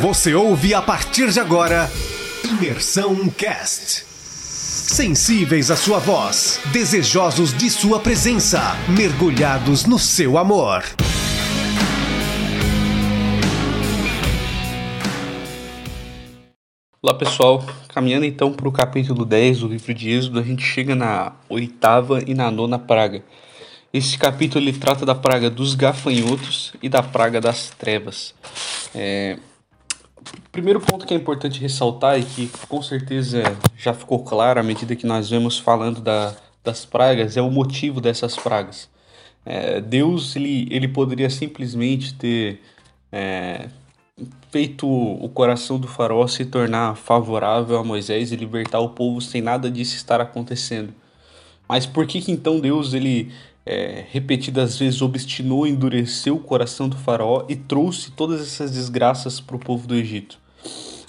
Você ouve a partir de agora Imersão Cast. Sensíveis à sua voz, desejosos de sua presença, mergulhados no seu amor. Olá pessoal, caminhando então para o capítulo 10 do livro de Êxodo, a gente chega na oitava e na nona praga. Esse capítulo ele trata da praga dos gafanhotos e da praga das trevas. É... Primeiro ponto que é importante ressaltar e que com certeza já ficou claro à medida que nós vemos falando da, das pragas é o motivo dessas pragas. É, Deus ele, ele poderia simplesmente ter é, feito o coração do faraó se tornar favorável a Moisés e libertar o povo sem nada disso estar acontecendo. Mas por que, que então Deus ele é, repetidas vezes obstinou, endureceu o coração do faraó e trouxe todas essas desgraças para o povo do Egito.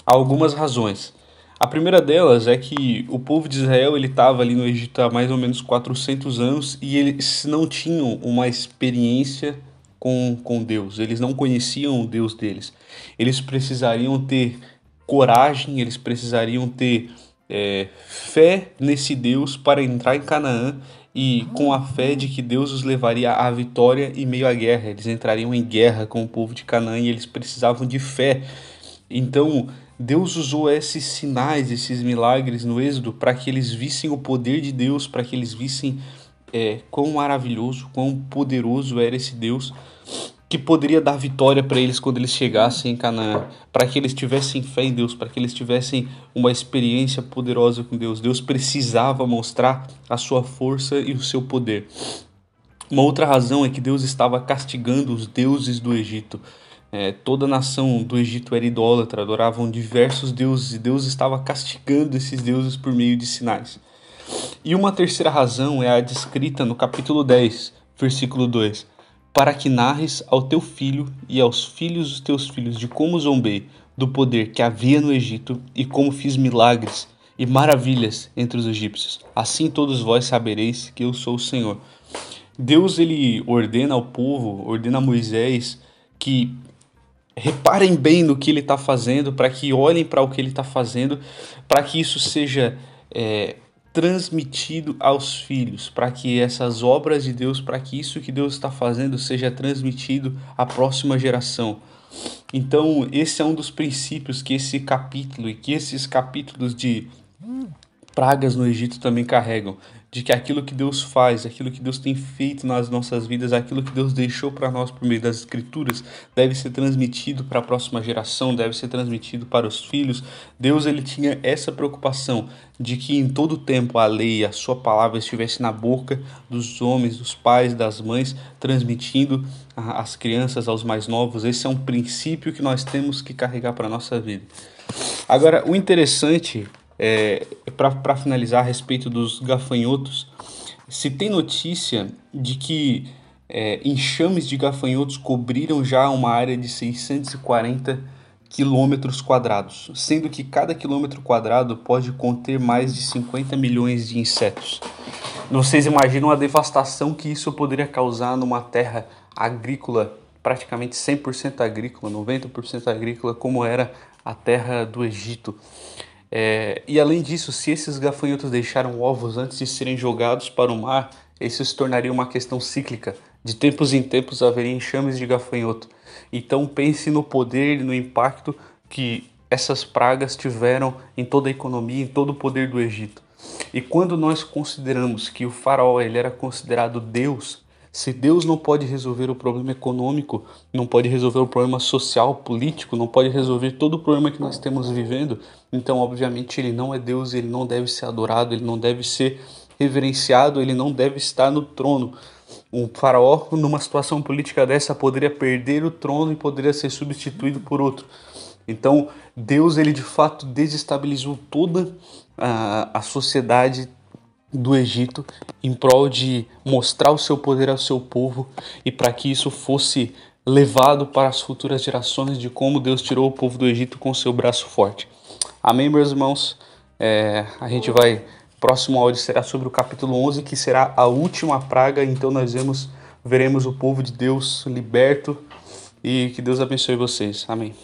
Há algumas razões. A primeira delas é que o povo de Israel ele estava ali no Egito há mais ou menos 400 anos e eles não tinham uma experiência com, com Deus, eles não conheciam o Deus deles. Eles precisariam ter coragem, eles precisariam ter é, fé nesse Deus para entrar em Canaã e com a fé de que Deus os levaria à vitória em meio à guerra. Eles entrariam em guerra com o povo de Canaã e eles precisavam de fé. Então, Deus usou esses sinais, esses milagres no Êxodo para que eles vissem o poder de Deus, para que eles vissem é, quão maravilhoso, quão poderoso era esse Deus que poderia dar vitória para eles quando eles chegassem em Canaã, para que eles tivessem fé em Deus, para que eles tivessem uma experiência poderosa com Deus. Deus precisava mostrar a sua força e o seu poder. Uma outra razão é que Deus estava castigando os deuses do Egito. É, toda a nação do Egito era idólatra, adoravam diversos deuses e Deus estava castigando esses deuses por meio de sinais. E uma terceira razão é a descrita no capítulo 10, versículo 2 para que narres ao teu filho e aos filhos dos teus filhos de como zombei do poder que havia no Egito e como fiz milagres e maravilhas entre os egípcios. Assim todos vós sabereis que eu sou o Senhor. Deus ele ordena ao povo, ordena a Moisés que reparem bem no que ele está fazendo, para que olhem para o que ele está fazendo, para que isso seja é, transmitido aos filhos, para que essas obras de Deus, para que isso que Deus está fazendo seja transmitido à próxima geração. Então, esse é um dos princípios que esse capítulo e que esses capítulos de pragas no Egito também carregam de que aquilo que Deus faz, aquilo que Deus tem feito nas nossas vidas, aquilo que Deus deixou para nós por meio das Escrituras, deve ser transmitido para a próxima geração, deve ser transmitido para os filhos. Deus ele tinha essa preocupação de que em todo tempo a lei, a sua palavra estivesse na boca dos homens, dos pais, das mães, transmitindo às crianças, aos mais novos. Esse é um princípio que nós temos que carregar para a nossa vida. Agora, o interessante é, Para finalizar a respeito dos gafanhotos, se tem notícia de que é, enxames de gafanhotos cobriram já uma área de 640 quilômetros quadrados, sendo que cada quilômetro quadrado pode conter mais de 50 milhões de insetos. Vocês imaginam a devastação que isso poderia causar numa terra agrícola, praticamente 100% agrícola, 90% agrícola, como era a terra do Egito. É, e além disso, se esses gafanhotos deixaram ovos antes de serem jogados para o mar, isso se tornaria uma questão cíclica. De tempos em tempos haveria enxames de gafanhoto. Então pense no poder no impacto que essas pragas tiveram em toda a economia, em todo o poder do Egito. E quando nós consideramos que o faraó ele era considerado Deus, se Deus não pode resolver o problema econômico, não pode resolver o problema social, político, não pode resolver todo o problema que nós temos vivendo, então, obviamente, ele não é Deus, ele não deve ser adorado, ele não deve ser reverenciado, ele não deve estar no trono. Um faraó, numa situação política dessa, poderia perder o trono e poderia ser substituído por outro. Então, Deus, ele de fato desestabilizou toda a, a sociedade do Egito em prol de mostrar o seu poder ao seu povo e para que isso fosse levado para as futuras gerações de como Deus tirou o povo do Egito com seu braço forte. Amém, meus irmãos? É, a gente vai. Próximo áudio será sobre o capítulo 11, que será a última praga. Então, nós vemos, veremos o povo de Deus liberto. E que Deus abençoe vocês. Amém.